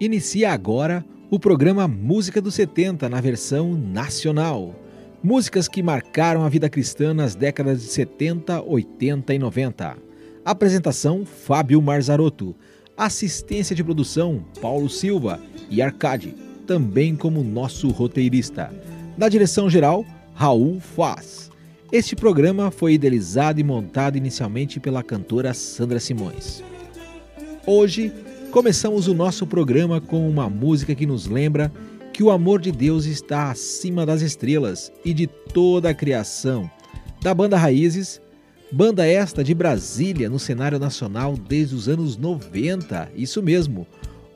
Inicia agora o programa Música dos 70 na versão nacional. Músicas que marcaram a vida cristã nas décadas de 70, 80 e 90. Apresentação: Fábio Marzarotto. Assistência de produção: Paulo Silva e Arcade, também como nosso roteirista. Na direção geral, Raul Faz. Este programa foi idealizado e montado inicialmente pela cantora Sandra Simões. Hoje, Começamos o nosso programa com uma música que nos lembra que o amor de Deus está acima das estrelas e de toda a criação. Da banda Raízes, banda esta de Brasília no cenário nacional desde os anos 90, isso mesmo.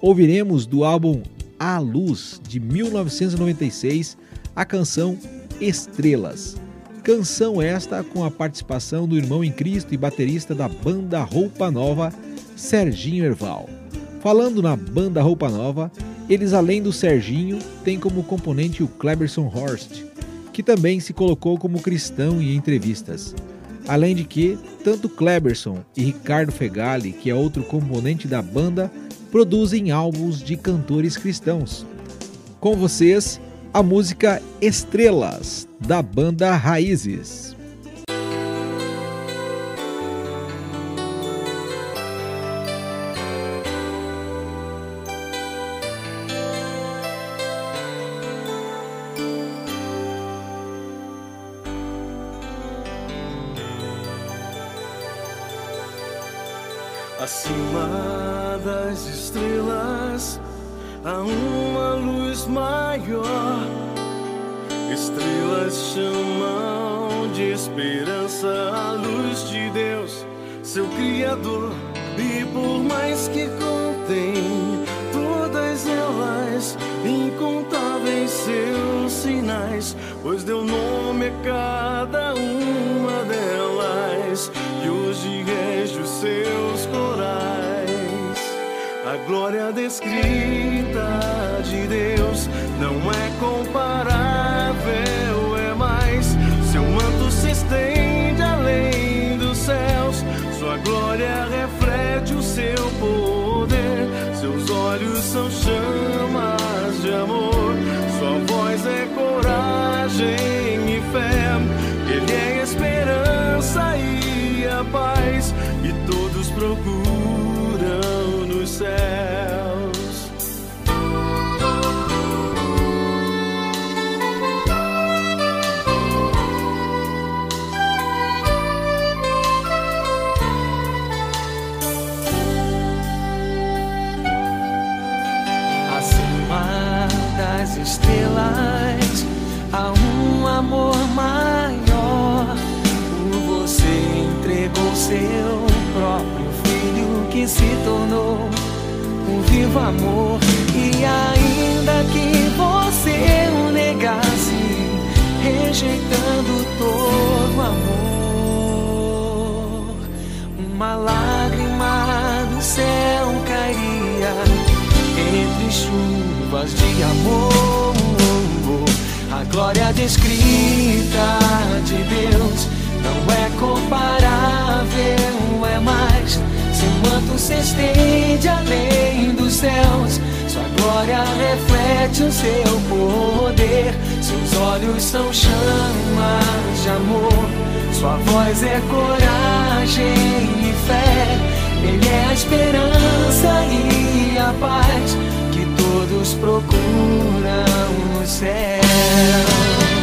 Ouviremos do álbum A Luz de 1996 a canção Estrelas. Canção esta com a participação do irmão em Cristo e baterista da banda Roupa Nova, Serginho Erval. Falando na banda Roupa Nova, eles além do Serginho, têm como componente o Cleberson Horst, que também se colocou como cristão em entrevistas. Além de que, tanto Cleberson e Ricardo Fegali, que é outro componente da banda, produzem álbuns de cantores cristãos. Com vocês, a música Estrelas, da banda Raízes. Sinais, pois deu nome a cada uma delas. E hoje rege os seus corais. A glória descrita amor. E ainda que você o negasse, rejeitando todo amor, uma lágrima do céu cairia entre chuvas de amor. A glória descrita de Deus não é comparável, é mais. Seu manto se estende além dos céus. Sua glória reflete o seu poder. Seus olhos são chamas de amor. Sua voz é coragem e fé. Ele é a esperança e a paz que todos procuram nos céus.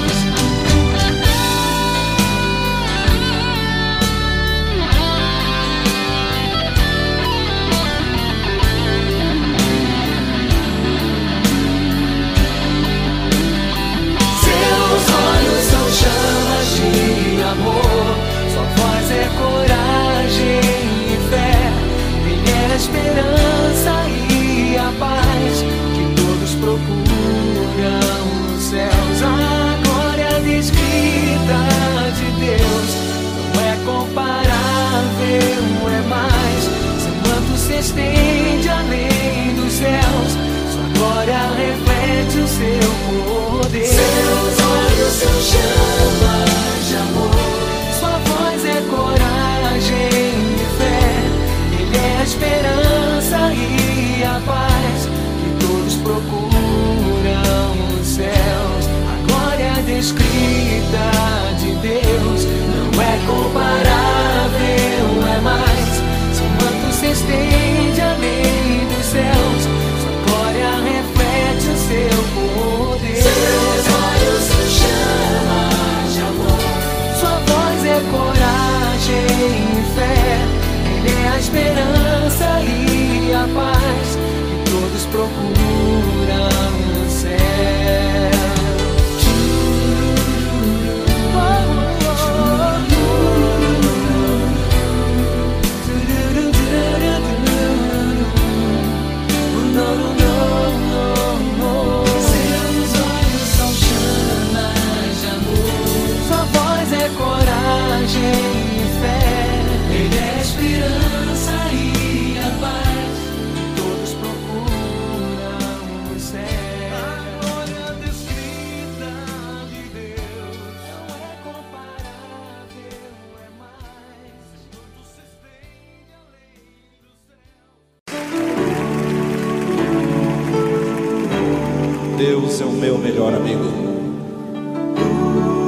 Deus é o meu melhor amigo.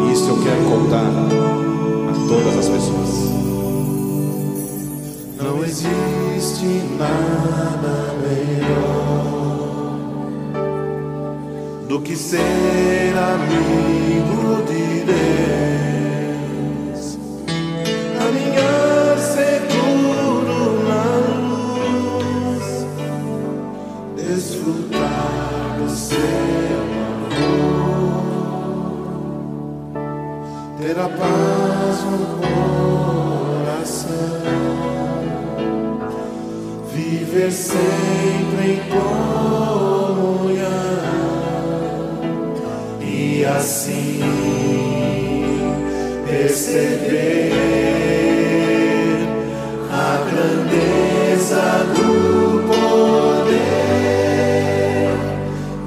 E isso eu quero contar a todas as pessoas. Não existe nada melhor do que ser amigo de Deus. Paz no coração, viver sempre em comunhão. E assim perceber a grandeza do poder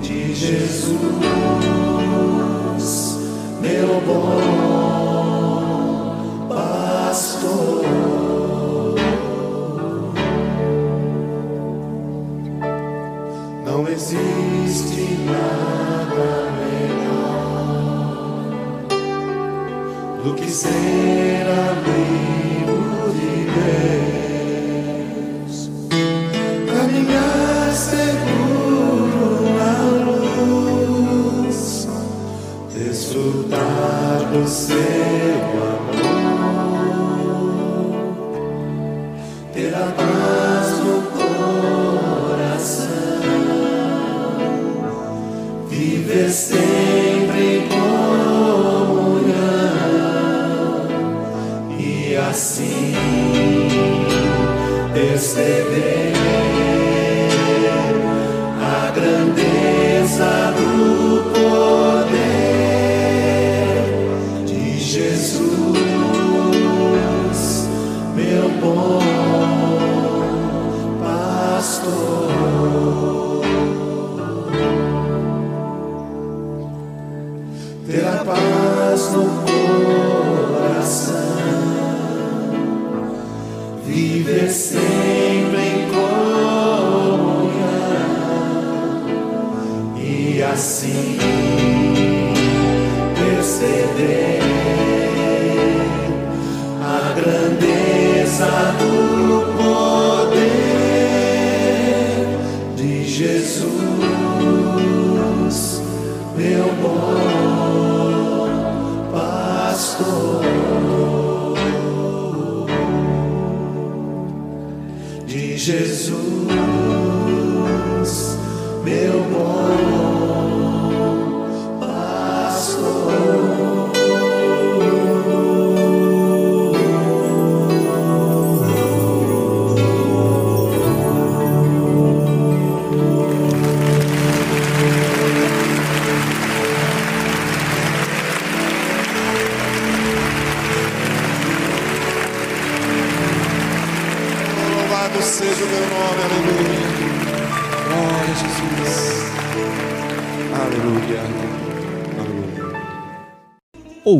de Jesus, meu bom existe nada melhor do que ser amigo de Deus,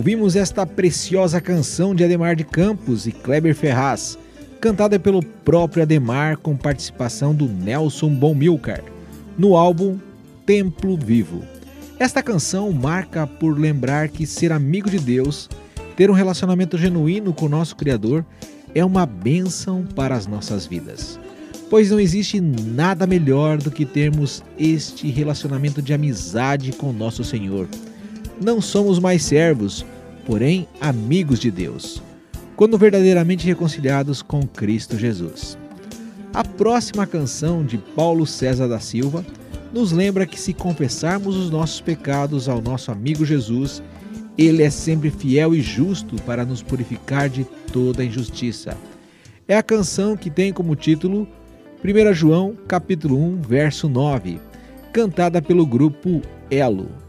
Ouvimos esta preciosa canção de Ademar de Campos e Kleber Ferraz, cantada pelo próprio Ademar com participação do Nelson Bomilcar, no álbum Templo Vivo. Esta canção marca por lembrar que ser amigo de Deus, ter um relacionamento genuíno com o nosso Criador, é uma bênção para as nossas vidas. Pois não existe nada melhor do que termos este relacionamento de amizade com nosso Senhor. Não somos mais servos, porém amigos de Deus, quando verdadeiramente reconciliados com Cristo Jesus. A próxima canção de Paulo César da Silva nos lembra que se confessarmos os nossos pecados ao nosso amigo Jesus, ele é sempre fiel e justo para nos purificar de toda injustiça. É a canção que tem como título 1 João, capítulo 1, verso 9, cantada pelo grupo Elo.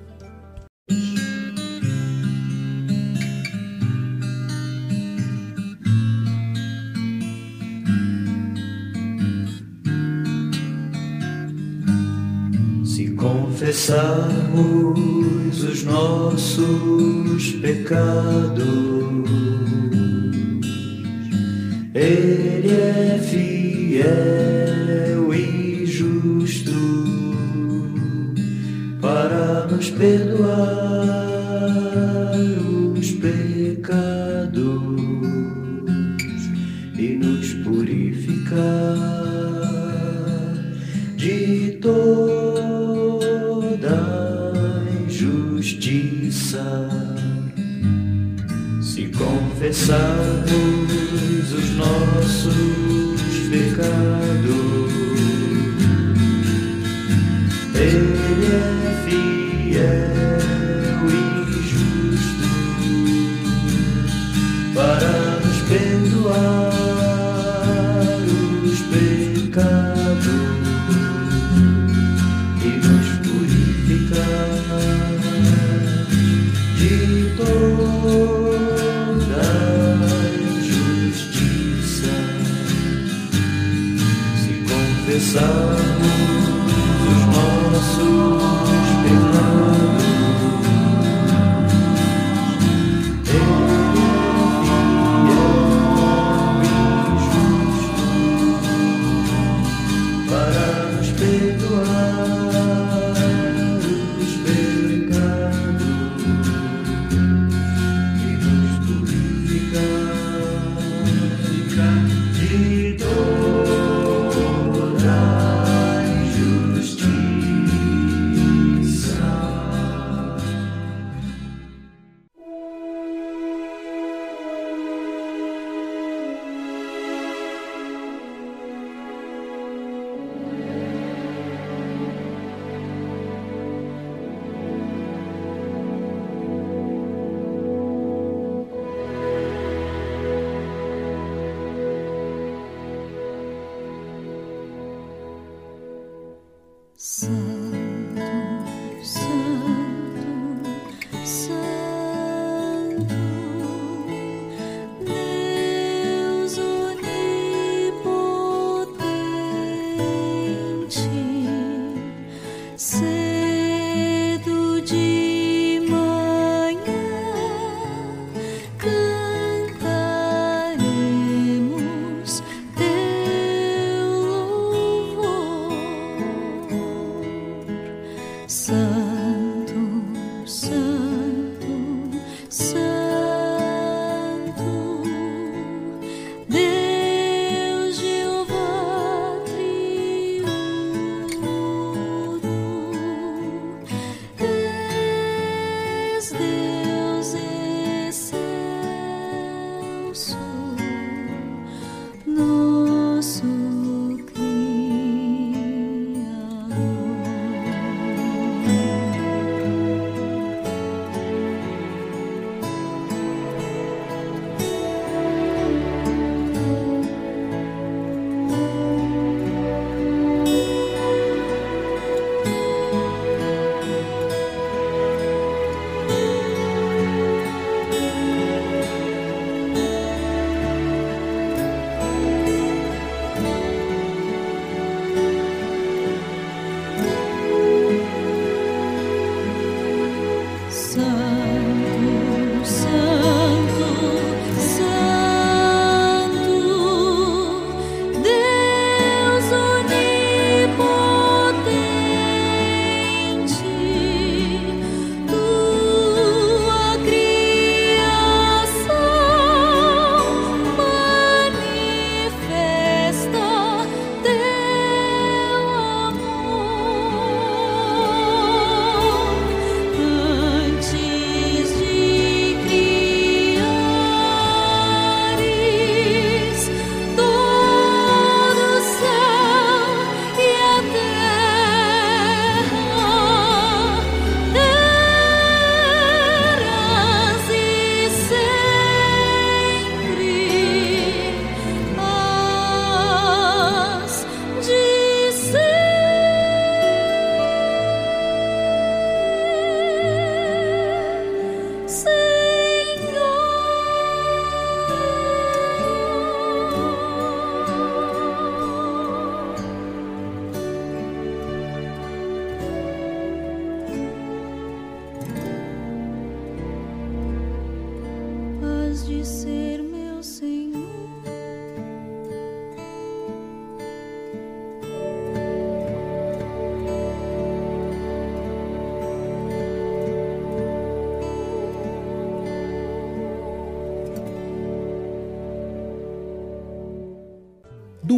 Confessarmos os nossos pecados, Ele é fiel e justo para nos perdoar os pecados e nos purificar confessarmos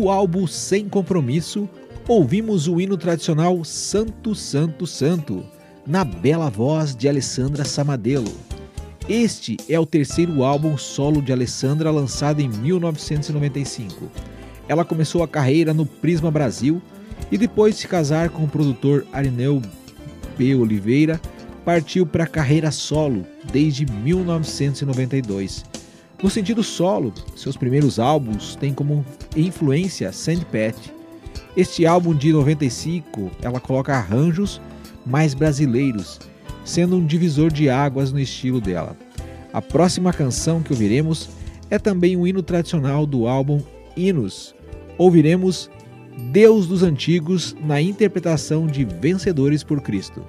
Do álbum Sem Compromisso, ouvimos o hino tradicional Santo, Santo, Santo, na bela voz de Alessandra Samadelo. Este é o terceiro álbum solo de Alessandra lançado em 1995. Ela começou a carreira no Prisma Brasil e depois de se casar com o produtor Arineu P. Oliveira, partiu para a carreira solo desde 1992. No sentido solo, seus primeiros álbuns têm como influência Sandpat. Este álbum de 95, ela coloca arranjos mais brasileiros, sendo um divisor de águas no estilo dela. A próxima canção que ouviremos é também um hino tradicional do álbum Hinos. Ouviremos Deus dos Antigos na interpretação de Vencedores por Cristo.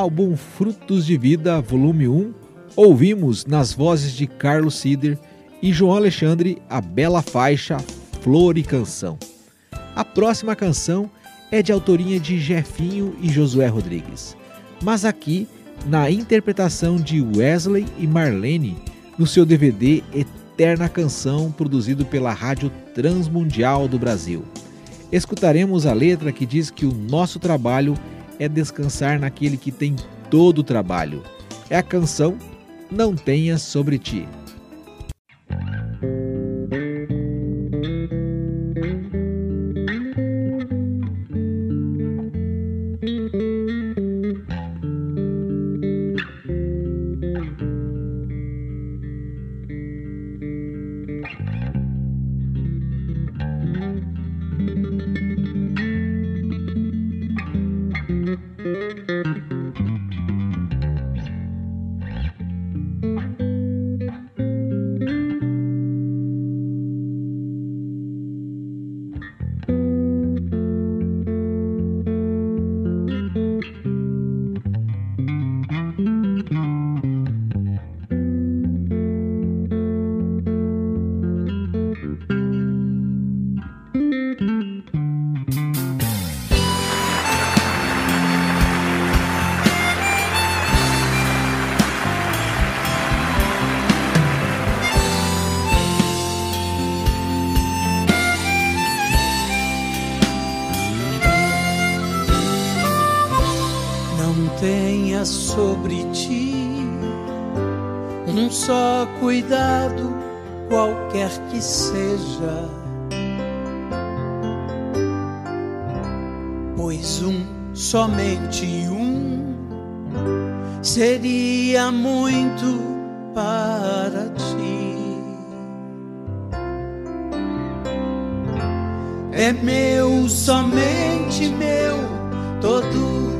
Álbum Frutos de Vida, volume 1, ouvimos nas vozes de Carlos Sider e João Alexandre a bela faixa Flor e Canção. A próxima canção é de autoria de Jefinho e Josué Rodrigues, mas aqui na interpretação de Wesley e Marlene no seu DVD Eterna Canção, produzido pela Rádio Transmundial do Brasil. Escutaremos a letra que diz que o nosso trabalho é descansar naquele que tem todo o trabalho. É a canção Não Tenhas Sobre Ti. Tenha sobre ti um só cuidado, qualquer que seja. Pois um, somente um, seria muito para ti. É meu, somente meu, todo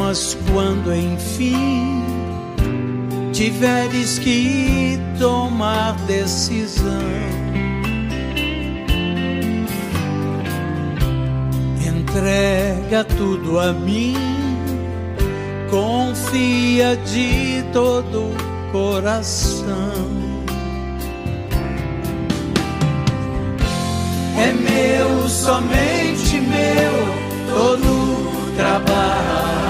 Temas quando enfim tiveres que tomar decisão. Entrega tudo a mim, confia de todo coração. É meu, somente meu, todo trabalho.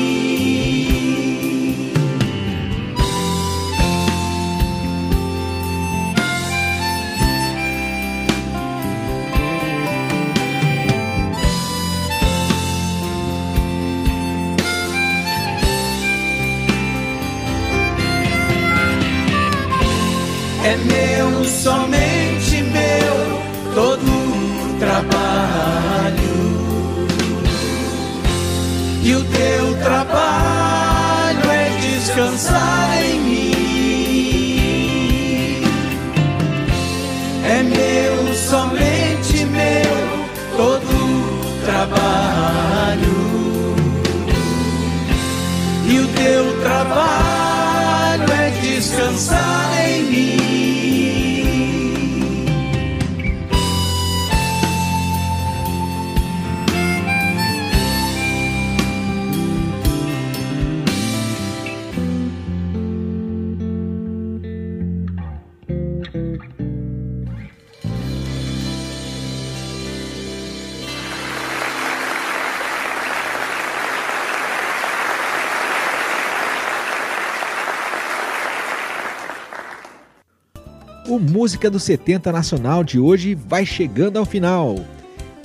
O Música do 70 Nacional de hoje vai chegando ao final,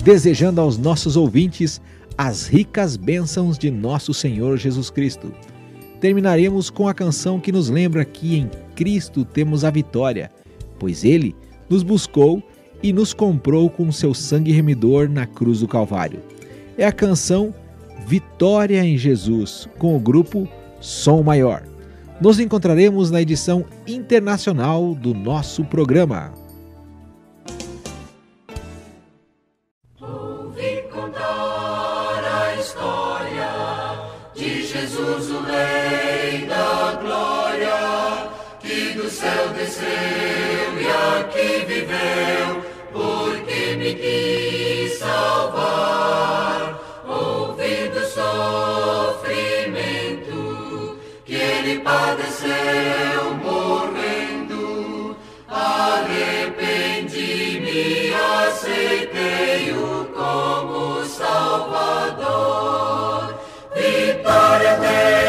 desejando aos nossos ouvintes as ricas bênçãos de nosso Senhor Jesus Cristo. Terminaremos com a canção que nos lembra que em Cristo temos a vitória, pois Ele nos buscou e nos comprou com seu sangue remidor na cruz do Calvário. É a canção Vitória em Jesus, com o grupo Som Maior. Nos encontraremos na edição internacional do nosso programa. Ouvi contar a história de Jesus, o Rei da Glória, que do céu desceu e aqui viveu, porque me quis salvar. Ele padeceu morrendo, arrependi-me, aceitei-o como Salvador. Vitória tenho